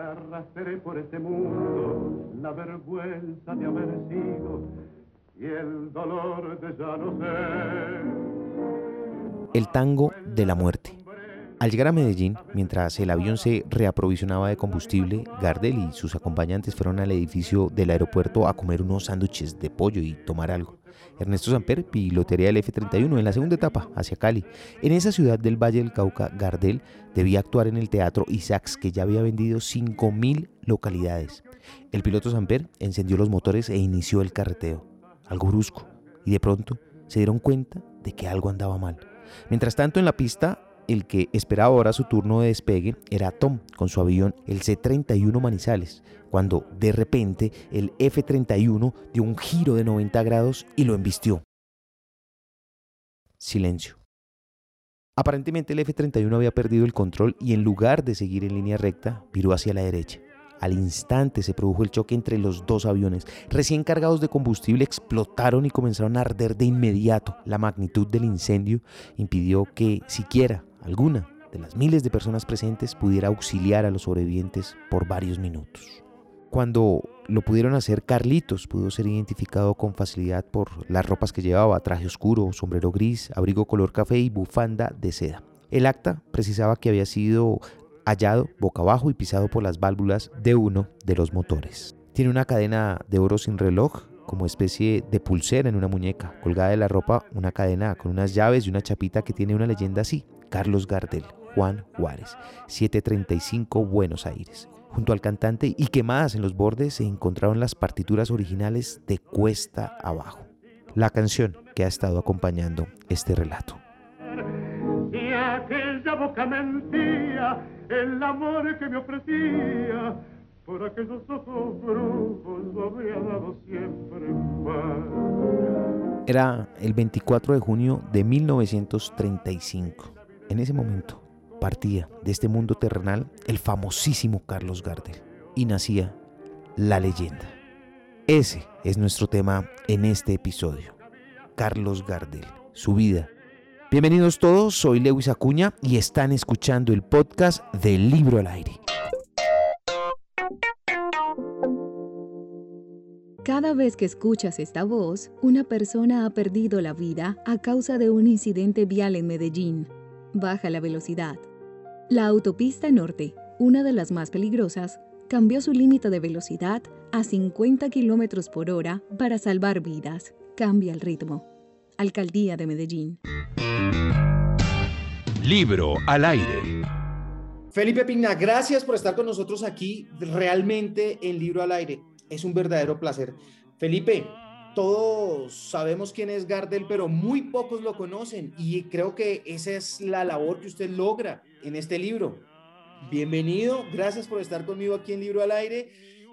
arrastré por este mundo la vergüenza de haber sido y el dolor de ya no ser. El tango de la muerte. Al llegar a Medellín, mientras el avión se reaprovisionaba de combustible, Gardel y sus acompañantes fueron al edificio del aeropuerto a comer unos sándwiches de pollo y tomar algo. Ernesto Samper pilotería el F-31 en la segunda etapa hacia Cali. En esa ciudad del Valle del Cauca, Gardel debía actuar en el teatro Isaacs, que ya había vendido 5.000 localidades. El piloto Samper encendió los motores e inició el carreteo. Algo brusco. Y de pronto se dieron cuenta de que algo andaba mal. Mientras tanto, en la pista el que esperaba ahora su turno de despegue era Tom con su avión el C-31 Manizales, cuando de repente el F-31 dio un giro de 90 grados y lo embistió. Silencio. Aparentemente el F-31 había perdido el control y en lugar de seguir en línea recta, viró hacia la derecha. Al instante se produjo el choque entre los dos aviones. Recién cargados de combustible explotaron y comenzaron a arder de inmediato. La magnitud del incendio impidió que siquiera alguna de las miles de personas presentes pudiera auxiliar a los sobrevivientes por varios minutos. Cuando lo pudieron hacer, Carlitos pudo ser identificado con facilidad por las ropas que llevaba, traje oscuro, sombrero gris, abrigo color café y bufanda de seda. El acta precisaba que había sido hallado boca abajo y pisado por las válvulas de uno de los motores. Tiene una cadena de oro sin reloj, como especie de pulsera en una muñeca, colgada de la ropa una cadena con unas llaves y una chapita que tiene una leyenda así, Carlos Gardel, Juan Juárez, 735 Buenos Aires. Junto al cantante y quemadas en los bordes se encontraron las partituras originales de Cuesta Abajo, la canción que ha estado acompañando este relato. Y aquella boca mentía el amor que me ofrecía por aquellos ojos brujos lo habría dado siempre en paz. Era el 24 de junio de 1935. En ese momento partía de este mundo terrenal el famosísimo Carlos Gardel y nacía la leyenda. Ese es nuestro tema en este episodio. Carlos Gardel, su vida. Bienvenidos todos, soy Lewis Acuña y están escuchando el podcast del Libro al Aire. Cada vez que escuchas esta voz, una persona ha perdido la vida a causa de un incidente vial en Medellín baja la velocidad. La autopista norte, una de las más peligrosas, cambió su límite de velocidad a 50 km por hora para salvar vidas. Cambia el ritmo. Alcaldía de Medellín. Libro al aire. Felipe Pigna, gracias por estar con nosotros aquí. Realmente el libro al aire es un verdadero placer. Felipe, todos sabemos quién es Gardel, pero muy pocos lo conocen y creo que esa es la labor que usted logra en este libro. Bienvenido, gracias por estar conmigo aquí en Libro al Aire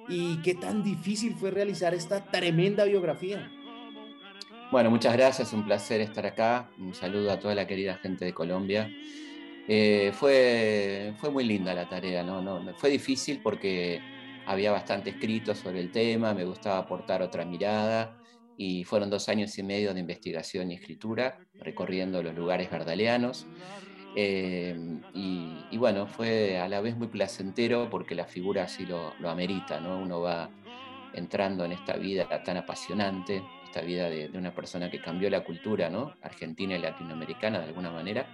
y qué tan difícil fue realizar esta tremenda biografía. Bueno, muchas gracias, un placer estar acá. Un saludo a toda la querida gente de Colombia. Eh, fue, fue muy linda la tarea, ¿no? No, fue difícil porque había bastante escrito sobre el tema, me gustaba aportar otra mirada y fueron dos años y medio de investigación y escritura, recorriendo los lugares gardaleanos. Eh, y, bueno, fue a la vez muy placentero porque la figura así lo, lo, amerita, ¿no? Uno va entrando en esta vida tan apasionante, esta vida de, de, una persona que cambió la cultura, ¿no? Argentina y latinoamericana de alguna manera.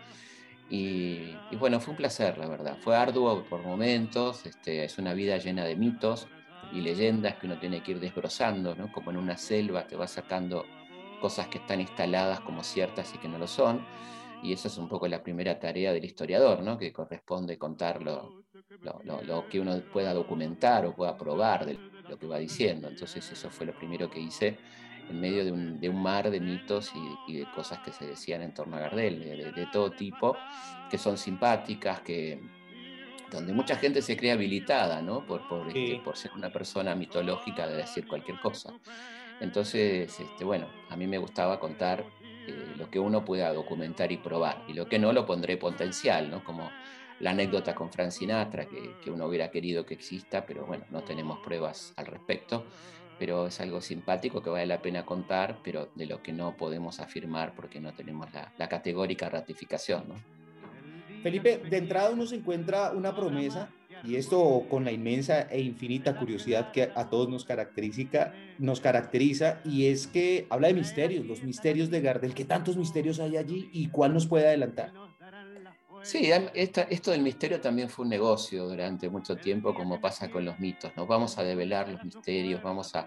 Y, y bueno, fue un placer, la verdad. Fue arduo por momentos, este, es una vida llena de mitos, y leyendas que uno tiene que ir desbrozando, ¿no? como en una selva te va sacando cosas que están instaladas como ciertas y que no lo son. Y esa es un poco la primera tarea del historiador, ¿no? que corresponde contar lo, lo, lo, que uno pueda documentar o pueda probar de lo que va diciendo. Entonces eso fue lo primero que hice en medio de un, de un mar de mitos y, de cosas que se decían en torno a Gardel, de, de todo tipo, que son simpáticas, que, donde mucha gente se cree habilitada, ¿no? Por, por, sí. este, por, ser una persona mitológica de decir cualquier cosa. Entonces, este, bueno, a mí me gustaba contar eh, lo que uno pueda documentar y probar, y lo que no lo pondré potencial, ¿no? Como la anécdota con Frank Sinatra, que, que uno hubiera querido que exista, pero bueno, no tenemos pruebas al respecto, pero es algo simpático que vale la pena contar, pero de lo que no podemos afirmar porque no tenemos la, la categórica ratificación, ¿no? Felipe, de entrada uno se encuentra una promesa y esto con la inmensa e infinita curiosidad que a todos nos caracteriza, nos caracteriza, y es que habla de misterios, los misterios de Gardel. ¿Qué tantos misterios hay allí y cuál nos puede adelantar? Sí, esto del misterio también fue un negocio durante mucho tiempo, como pasa con los mitos. Nos vamos a develar los misterios, vamos a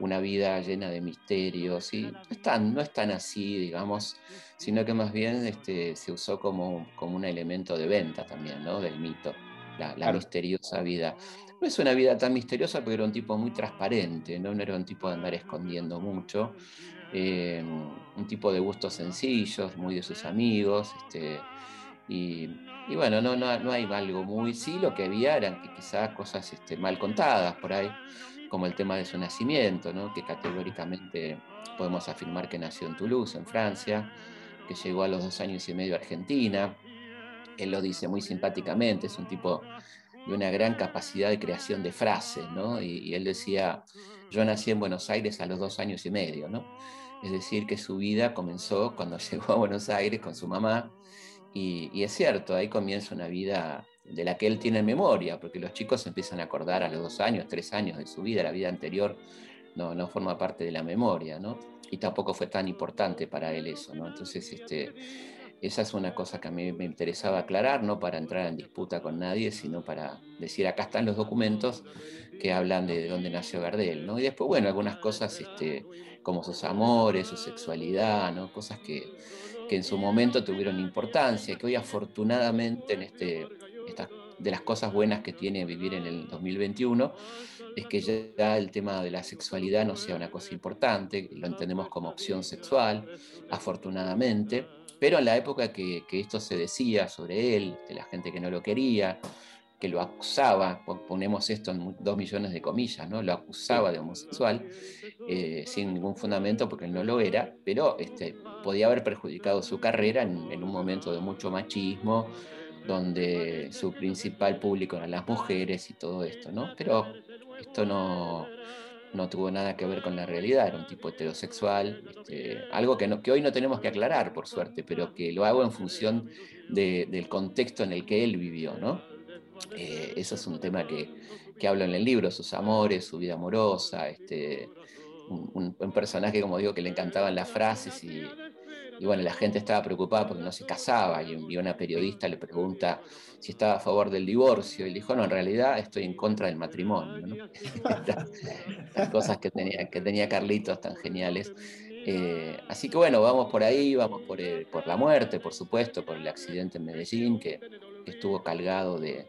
una vida llena de misterios. Y no es tan, no es tan así, digamos, sino que más bien este, se usó como, como un elemento de venta también, ¿no? Del mito, la, misteriosa vida. No es una vida tan misteriosa porque era un tipo muy transparente, ¿no? No era un tipo de andar escondiendo mucho. Eh, un tipo de gustos sencillos, muy de sus amigos. Este, y, bueno, no, no, no, hay algo muy, sí, lo que había eran que quizás cosas este, mal contadas por ahí, como el tema de su nacimiento, ¿no? que categóricamente podemos afirmar que nació en Toulouse, en Francia, que llegó a los dos años y medio a Argentina. Él lo dice muy simpáticamente, es un tipo de una gran capacidad de creación de frases, ¿no? Y, y, él decía, yo nací en Buenos Aires a los dos años y medio, ¿no? Es decir, que su vida comenzó cuando llegó a Buenos Aires con su mamá, y, es cierto, ahí comienza una vida de la que él tiene memoria, porque los chicos empiezan a acordar a los dos años, tres años de su vida, la vida anterior no, no forma parte de la memoria, ¿no? Y tampoco fue tan importante para él eso, ¿no? Entonces, este, esa es una cosa que a mí me interesaba aclarar, no para entrar en disputa con nadie, sino para decir, acá están los documentos que hablan de dónde nació Gardel, ¿no? Y después, bueno, algunas cosas este, como sus amores, su sexualidad, ¿no? Cosas que, que en su momento tuvieron importancia, que hoy afortunadamente en este, de las cosas buenas que tiene vivir en el 2021 es que ya el tema de la sexualidad no sea una cosa importante, lo entendemos como opción sexual, afortunadamente, pero en la época que, que esto se decía sobre él, de la gente que no lo quería, que lo acusaba, ponemos esto en dos millones de comillas, ¿no? lo acusaba de homosexual, eh, sin ningún fundamento porque él no lo era, pero este, podía haber perjudicado su carrera en, un momento de mucho machismo, donde su principal público eran las mujeres y todo esto, ¿no? Pero esto no, no tuvo nada que ver con la realidad, era un tipo heterosexual, este, algo que, no, que hoy no tenemos que aclarar, por suerte, pero que lo hago en función del contexto en el que él vivió, ¿no? Eh, eso es un tema que, que, hablo en el libro, sus amores, su vida amorosa, este, un, personaje, como digo, que le encantaban las frases y, bueno, la gente estaba preocupada porque no se casaba y, una periodista le pregunta si estaba a favor del divorcio y le dijo, no, en realidad estoy en contra del matrimonio. Las cosas que tenía, que tenía Carlitos tan geniales. Eh, así que bueno, vamos por ahí, vamos por, por, la muerte, por supuesto, por el accidente en Medellín, que, estuvo cargado de,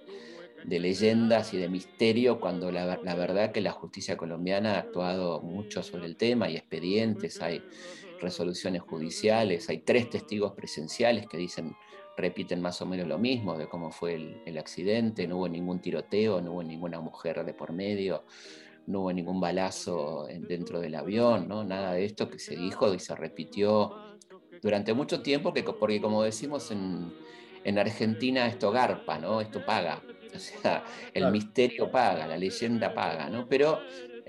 leyendas y de misterio, cuando la, la, verdad que la justicia colombiana ha actuado mucho sobre el tema, hay expedientes, hay resoluciones judiciales, hay tres testigos presenciales que dicen, repiten más o menos lo mismo de cómo fue el, el accidente, no hubo ningún tiroteo, no hubo ninguna mujer de por medio, no hubo ningún balazo dentro del avión, ¿no? nada de esto que se dijo y se repitió durante mucho tiempo, que, porque como decimos en, en Argentina, esto garpa, ¿no? esto paga. O sea, el misterio paga, la leyenda paga, ¿no? Pero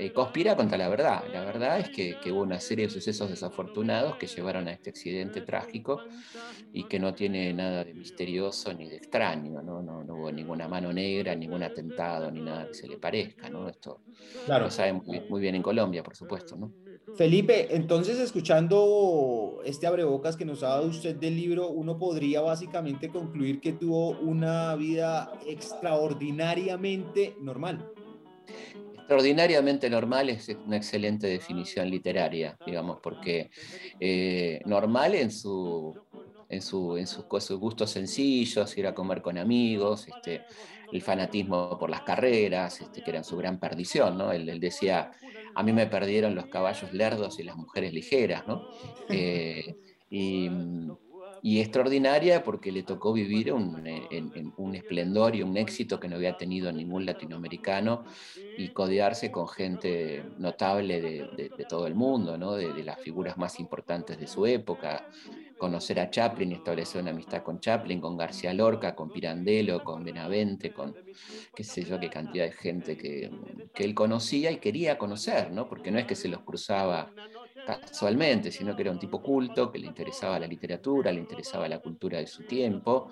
eh, conspira contra la verdad. La verdad es que, hubo una serie de sucesos desafortunados que llevaron a este accidente trágico y que no tiene nada de misterioso ni de extraño, ¿no? No, hubo ninguna mano negra, ningún atentado, ni nada que se le parezca, ¿no? Esto claro. lo sabe muy, bien en Colombia, por supuesto, ¿no? Felipe, entonces escuchando este abrebocas que nos ha dado usted del libro, uno podría básicamente concluir que tuvo una vida extraordinariamente normal extraordinariamente normal es una excelente definición literaria, digamos, porque eh, normal en su en, su, en sus, gustos sencillos, ir a comer con amigos, este, el fanatismo por las carreras, este, que eran su gran perdición, ¿no? Él, decía, a mí me perdieron los caballos lerdos y las mujeres ligeras, ¿no? Eh, y, extraordinaria porque le tocó vivir un esplendor y un éxito que no había tenido ningún latinoamericano y codearse con gente notable de, todo el mundo, ¿no? de, las figuras más importantes de su época, conocer a Chaplin establecer una amistad con Chaplin, con García Lorca, con Pirandello, con Benavente, con qué sé yo, qué cantidad de gente que, que él conocía y quería conocer, ¿no? porque no es que se los cruzaba casualmente, sino que era un tipo culto, que le interesaba la literatura, le interesaba la cultura de su tiempo.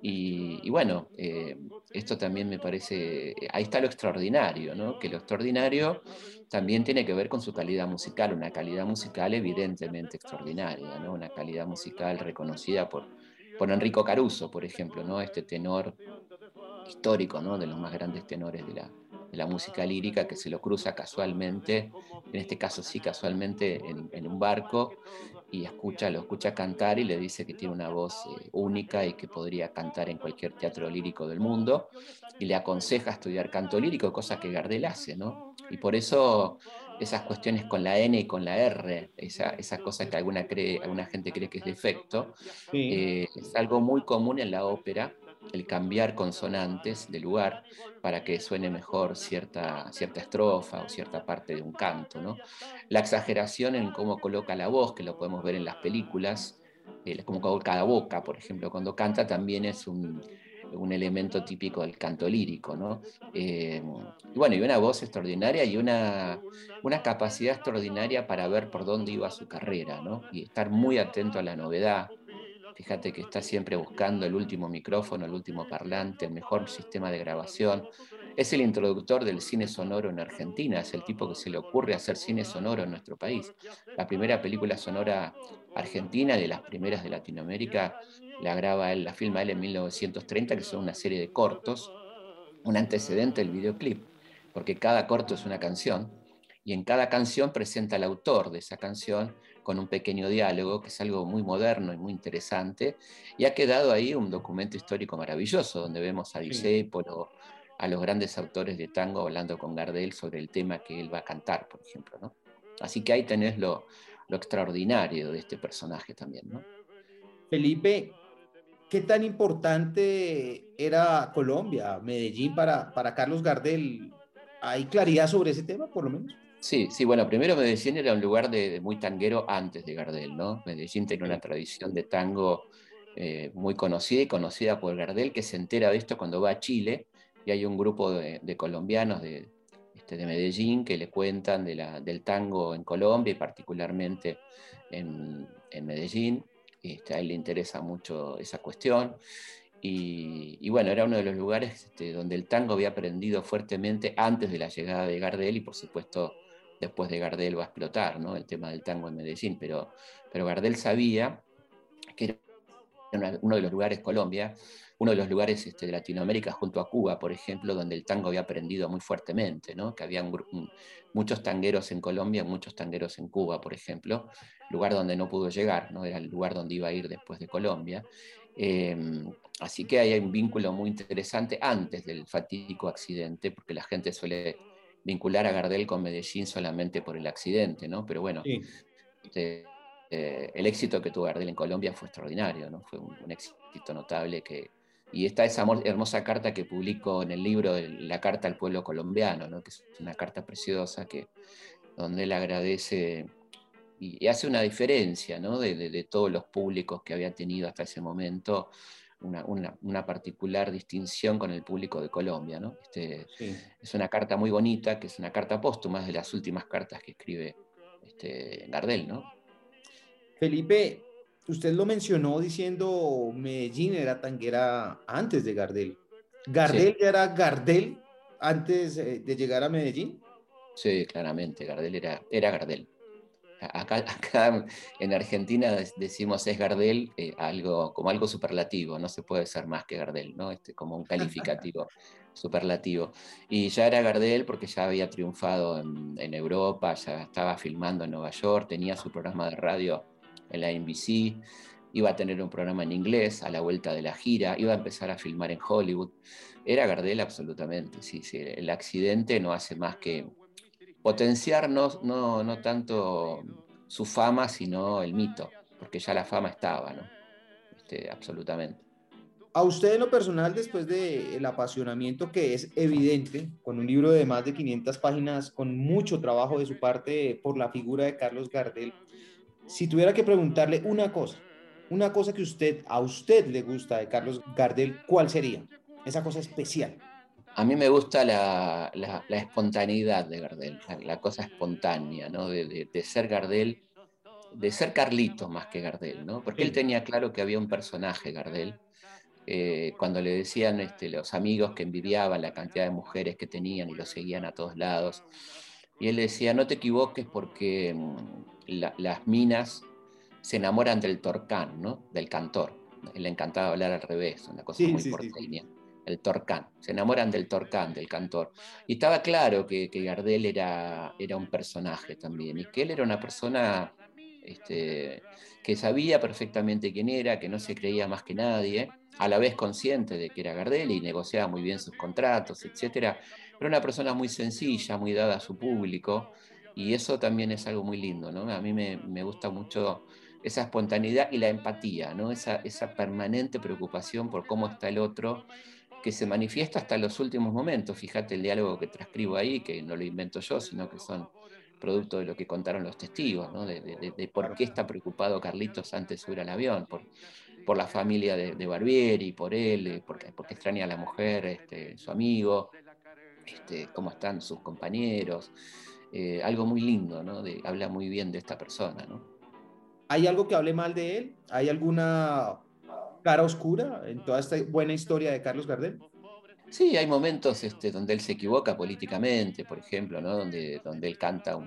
Y, bueno, eh, esto también me parece, ahí está lo extraordinario, ¿no? que lo extraordinario también tiene que ver con su calidad musical, una calidad musical evidentemente extraordinaria, ¿no? una calidad musical reconocida por, por Enrico Caruso, por ejemplo, ¿no? este tenor histórico, ¿no? de los más grandes tenores de la, de la música lírica que se lo cruza casualmente, en este caso sí casualmente en, un barco, y escucha, lo escucha cantar y le dice que tiene una voz eh, única y que podría cantar en cualquier teatro lírico del mundo, y le aconseja estudiar canto lírico, cosa que Gardel hace, ¿no? Y por eso esas cuestiones con la N y con la R, esa, esa cosa que alguna, cree, alguna gente cree que es defecto, eh, es algo muy común en la ópera el cambiar consonantes de lugar para que suene mejor cierta, cierta estrofa o cierta parte de un canto. La exageración en cómo coloca la voz, que lo podemos ver en las películas, eh, como coloca la boca, por ejemplo, cuando canta, también es un, elemento típico del canto lírico. Eh, y bueno, y una voz extraordinaria y una, una capacidad extraordinaria para ver por dónde iba su carrera y estar muy atento a la novedad Fíjate que está siempre buscando el último micrófono, el último parlante, el mejor sistema de grabación. Es el introductor del cine sonoro en Argentina, es el tipo que se le ocurre hacer cine sonoro en nuestro país. La primera película sonora argentina, de las primeras de Latinoamérica, la graba él, la filma él en 1930, que son una serie de cortos, un antecedente del videoclip, porque cada corto es una canción, y en cada canción presenta al autor de esa canción con un pequeño diálogo, que es algo muy moderno y muy interesante, y ha quedado ahí un documento histórico maravilloso, donde vemos a Disépolo, a los grandes autores de tango hablando con Gardel sobre el tema que él va a cantar, por ejemplo. ¿no? Así que ahí tenés lo, lo extraordinario de este personaje también. ¿no? Felipe, ¿qué tan importante era Colombia, Medellín para, para Carlos Gardel? ¿Hay claridad sobre ese tema, por lo menos? Sí, sí, bueno, primero Medellín era un lugar de, muy tanguero antes de Gardel, ¿no? Medellín tenía una tradición de tango eh, muy conocida y conocida por Gardel, que se entera de esto cuando va a Chile y hay un grupo de, colombianos de, este, de, Medellín que le cuentan de la, del tango en Colombia y particularmente en, en Medellín. Este, a él le interesa mucho esa cuestión. Y, bueno, era uno de los lugares este, donde el tango había aprendido fuertemente antes de la llegada de Gardel y por supuesto después de Gardel va a explotar ¿no? el tema del tango en Medellín, pero, pero Gardel sabía que era uno de los lugares, Colombia, uno de los lugares este, de Latinoamérica junto a Cuba, por ejemplo, donde el tango había aprendido muy fuertemente, ¿no? que había muchos tangueros en Colombia, muchos tangueros en Cuba, por ejemplo, lugar donde no pudo llegar, ¿no? era el lugar donde iba a ir después de Colombia. Em, así que hay un vínculo muy interesante antes del fatídico accidente, porque la gente suele vincular a Gardel con Medellín solamente por el accidente, ¿no? Pero bueno, este, eh, el éxito que tuvo Gardel en Colombia fue extraordinario, ¿no? Fue un, éxito notable que... Y está esa hermosa carta que publico en el libro, La Carta al Pueblo Colombiano, ¿no? que es una carta preciosa que, donde él agradece y, hace una diferencia ¿no? de, de, todos los públicos que había tenido hasta ese momento una, particular distinción con el público de Colombia. ¿no? Este, Es una carta muy bonita, que es una carta póstuma, de las últimas cartas que escribe este, Gardel. ¿no? Felipe, usted lo mencionó diciendo Medellín era tanguera antes de Gardel. ¿Gardel ya era Gardel antes eh, de llegar a Medellín? Sí, claramente, Gardel era, era Gardel acá, en Argentina decimos es Gardel eh, algo, como algo superlativo, no se puede ser más que Gardel, ¿no? Este, como un calificativo superlativo. Y ya era Gardel porque ya había triunfado en, en, Europa, ya estaba filmando en Nueva York, tenía su programa de radio en la NBC, iba a tener un programa en inglés a la vuelta de la gira, iba a empezar a filmar en Hollywood. Era Gardel absolutamente, sí, sí. El accidente no hace más que potenciar no, no, tanto su fama, sino el mito, porque ya la fama estaba, ¿no? Este, absolutamente. A usted en lo personal, después del apasionamiento que es evidente, con un libro de más de 500 páginas, con mucho trabajo de su parte por la figura de Carlos Gardel, si tuviera que preguntarle una cosa, una cosa que usted, a usted le gusta de Carlos Gardel, ¿cuál sería? Esa cosa especial. A mí me gusta la, espontaneidad de Gardel, la, cosa espontánea, ¿no? de, ser Gardel de ser Carlito más que Gardel, ¿no? Porque él tenía claro que había un personaje, Gardel, eh, cuando le decían este, los amigos que envidiaban la cantidad de mujeres que tenían y lo seguían a todos lados, y él decía, no te equivoques porque mm, las minas se enamoran del torcán, ¿no? Del cantor. Él le encantaba hablar al revés, una cosa muy porteña. El torcán. Se enamoran del torcán, del cantor. Y estaba claro que, Gardel era, era un personaje también, y que él era una persona este, que sabía perfectamente quién era, que no se creía más que nadie, a la vez consciente de que era Gardel y negociaba muy bien sus contratos, etc. Pero una persona muy sencilla, muy dada a su público, y eso también es algo muy lindo, ¿no? A mí me, me gusta mucho esa espontaneidad y la empatía, ¿no? Esa, esa permanente preocupación por cómo está el otro, que se manifiesta hasta los últimos momentos. Fíjate el diálogo que transcribo ahí, que no lo invento yo, sino que son producto de lo que contaron los testigos, de, por qué está preocupado Carlitos antes de subir al avión, por, por la familia de, Barbieri, por él, eh, porque, porque extraña a la mujer, este, su amigo, este, cómo están sus compañeros. Eh, algo muy lindo, ¿no? habla muy bien de esta persona. ¿Hay algo que hable mal de él? ¿Hay alguna cara oscura en toda esta buena historia de Carlos Gardel? Sí, hay momentos este, donde él se equivoca políticamente, por ejemplo, ¿no? donde, donde él canta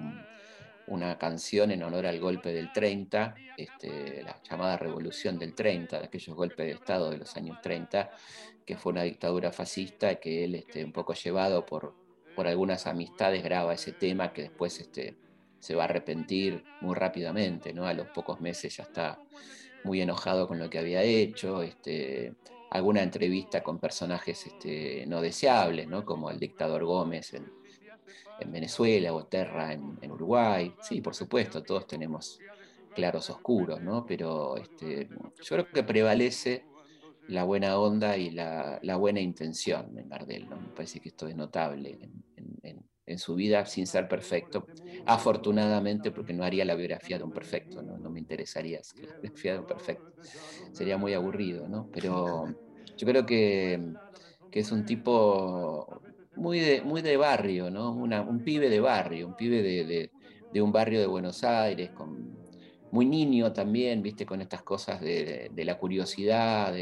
una canción en honor al golpe del 30, este, la llamada Revolución del 30, de aquellos golpes de Estado de los años 30, que fue una dictadura fascista, que él, este, un poco llevado por, por algunas amistades, graba ese tema que después este, se va a arrepentir muy rápidamente, ¿no? a los pocos meses ya está muy enojado con lo que había hecho. Este, alguna entrevista con personajes este, no deseables, como el dictador Gómez en, Venezuela o Terra en, Uruguay. Sí, por supuesto, todos tenemos claros oscuros, ¿no? pero este, yo creo que prevalece la buena onda y la, buena intención en Gardel. Me parece que esto es notable en, su vida sin ser perfecto. Afortunadamente, porque no haría la biografía de un perfecto, no, me interesaría la biografía de un perfecto. Sería muy aburrido, ¿no? Pero yo creo que, es un tipo muy de, muy de barrio, ¿no? un pibe de barrio, un pibe de, un barrio de Buenos Aires, con, muy niño también, viste, con estas cosas de, la curiosidad,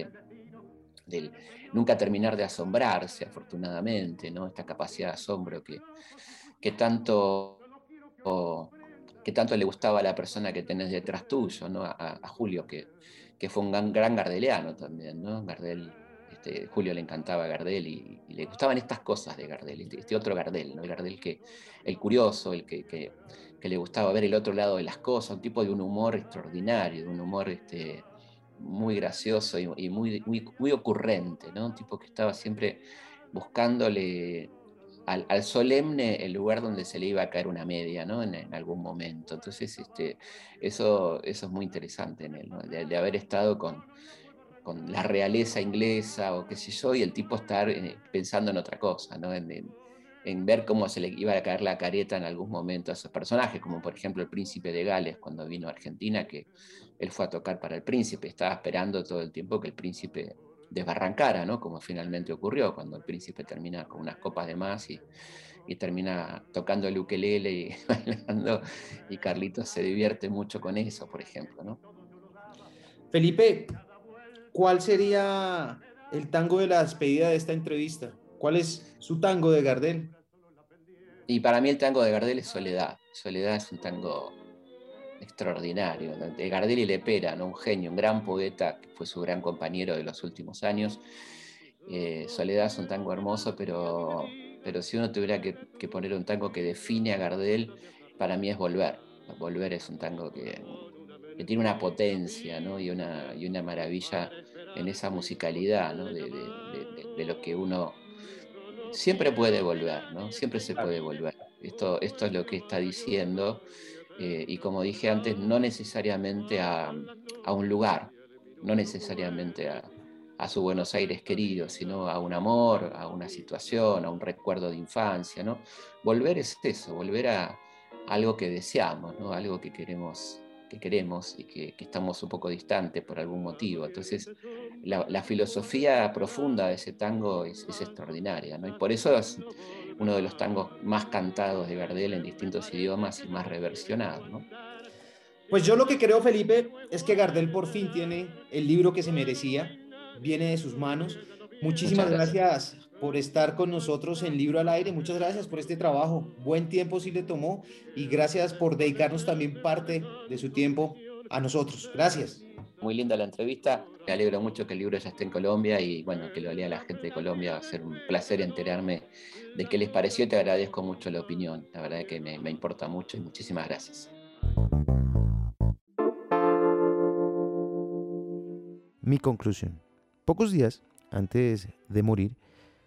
del nunca terminar de asombrarse, afortunadamente, ¿no? Esta capacidad de asombro que, tanto que tanto le gustaba a la persona que tenés detrás tuyo, ¿no? A, Julio, que, fue un gran, gardeliano también, ¿no? Este, Julio le encantaba Gardel y, le gustaban estas cosas de Gardel, este, este otro Gardel, el Gardel que, el curioso, el que, le gustaba ver el otro lado de las cosas, un tipo de un humor extraordinario, de un humor este, muy gracioso y, muy, muy, ocurrente, ¿no? un tipo que estaba siempre buscándole al, solemne el lugar donde se le iba a caer una media ¿no? en, algún momento. Entonces, este, eso, eso es muy interesante en él, de haber estado con con la realeza inglesa o qué sé yo, y el tipo estar eh, pensando en otra cosa, ¿no? Ver cómo se le iba a caer la careta en algún momento a esos personajes, como por ejemplo el príncipe de Gales cuando vino a Argentina, que él fue a tocar para el príncipe, estaba esperando todo el tiempo que el príncipe desbarrancara, ¿no? Como finalmente ocurrió, cuando el príncipe termina con unas copas de más y, y termina tocando el ukelele y bailando, y Carlitos se divierte mucho con eso, por ejemplo, ¿no? Felipe, ¿cuál sería el tango de la despedida de esta entrevista? ¿Cuál es su tango de Gardel? Y para mí el tango de Gardel es Soledad. Soledad es un tango extraordinario. De Gardel y Lepera, ¿no? un genio, un gran poeta, que fue su gran compañero de los últimos años. Eh, Soledad es un tango hermoso, pero, pero si uno tuviera que, poner un tango que define a Gardel, para mí es Volver. Volver es un tango que, que tiene una potencia ¿no? y, una, y una maravilla en esa musicalidad ¿no? de, lo que uno siempre puede volver, ¿no? siempre se puede volver. Esto, esto es lo que está diciendo eh, y como dije antes, no necesariamente a, a un lugar, no necesariamente a, a, su Buenos Aires querido, sino a un amor, a una situación, a un recuerdo de infancia. ¿no? Volver es eso, volver a algo que deseamos, ¿no? algo que queremos que queremos y que, estamos un poco distantes por algún motivo. Entonces, la, filosofía profunda de ese tango es, extraordinaria, ¿no? Y por eso es uno de los tangos más cantados de Gardel en distintos idiomas y más reversionados, ¿no? Pues yo lo que creo, Felipe, es que Gardel por fin tiene el libro que se merecía, viene de sus manos. Muchísimas gracias. Por estar con nosotros en Libro al Aire. Muchas gracias por este trabajo. Buen tiempo sí le tomó y gracias por dedicarnos también parte de su tiempo a nosotros. Gracias. Muy linda la entrevista. Me alegro mucho que el libro ya esté en Colombia y bueno, que lo lea la gente de Colombia. Va a ser un placer enterarme de qué les pareció. Te agradezco mucho la opinión. La verdad es que me, me importa mucho y muchísimas gracias. Mi conclusión. Pocos días antes de morir,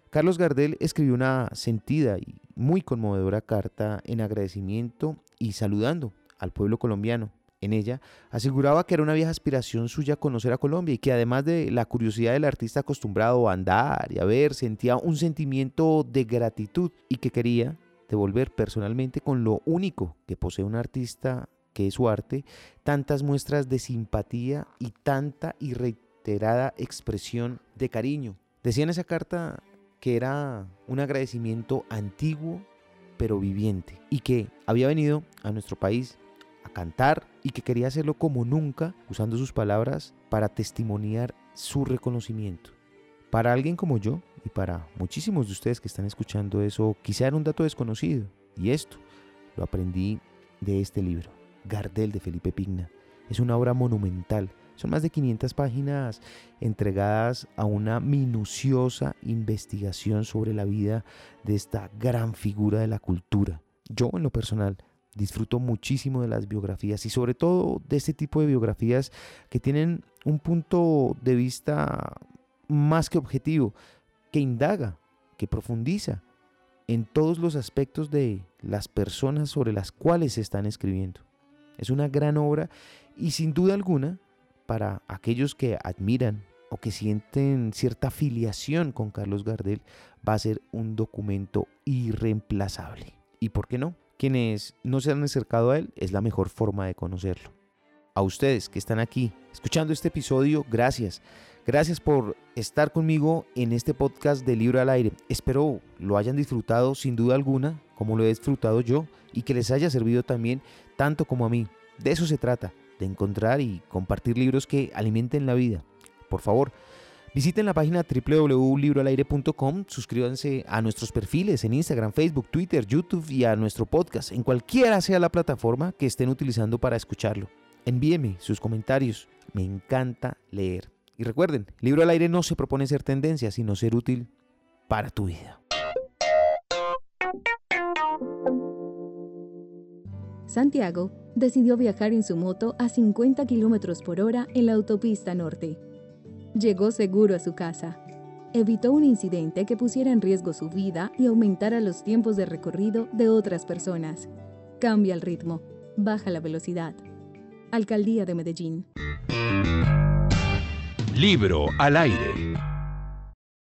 Carlos Gardel escribió una sentida y muy conmovedora carta en agradecimiento y saludando al pueblo colombiano. En ella aseguraba que era una vieja aspiración suya conocer a Colombia y que además de la curiosidad del artista acostumbrado a andar y a ver, sentía un sentimiento de gratitud y que quería devolver personalmente con lo único que posee un artista que es su arte, tantas muestras de simpatía y tanta irreitabilidad expresión de cariño. Decía en esa carta que era un agradecimiento antiguo pero viviente y que había venido a nuestro país a cantar y que quería hacerlo como nunca, usando sus palabras para testimoniar su reconocimiento. Para alguien como yo y para muchísimos de ustedes que están escuchando eso, quizá era un dato desconocido y esto lo aprendí de este libro, Gardel de Felipe Pigna. Es una obra monumental son más de 500 páginas entregadas a una minuciosa investigación sobre la vida de esta gran figura de la cultura. Yo en lo personal disfruto muchísimo de las biografías y sobre todo de este tipo de biografías que tienen un punto de vista más que objetivo, que indaga, que profundiza en todos los aspectos de las personas sobre las cuales se están escribiendo. Es una gran obra y sin duda alguna para aquellos que admiran o que sienten cierta afiliación con Carlos Gardel, va a ser un documento irreemplazable. ¿Y por qué no? Quienes no se han acercado a él, es la mejor forma de conocerlo. A ustedes que están aquí escuchando este episodio, gracias. Gracias por estar conmigo en este podcast de Libro al Aire. Espero lo hayan disfrutado sin duda alguna, como lo he disfrutado yo, y que les haya servido también tanto como a mí. De eso se trata, de encontrar y compartir libros que alimenten la vida. Por favor, visiten la página www.libroalaire.com, suscríbanse a nuestros perfiles en Instagram, Facebook, Twitter, YouTube y a nuestro podcast, en cualquiera sea la plataforma que estén utilizando para escucharlo. Envíeme sus comentarios, me encanta leer. Y recuerden, Libro al Aire no se propone ser tendencia, sino ser útil para tu vida. Santiago decidió viajar en su moto a 50 km por hora en la autopista norte. Llegó seguro a su casa. Evitó un incidente que pusiera en riesgo su vida y aumentara los tiempos de recorrido de otras personas. Cambia el ritmo, baja la velocidad. Alcaldía de Medellín. Libro al aire.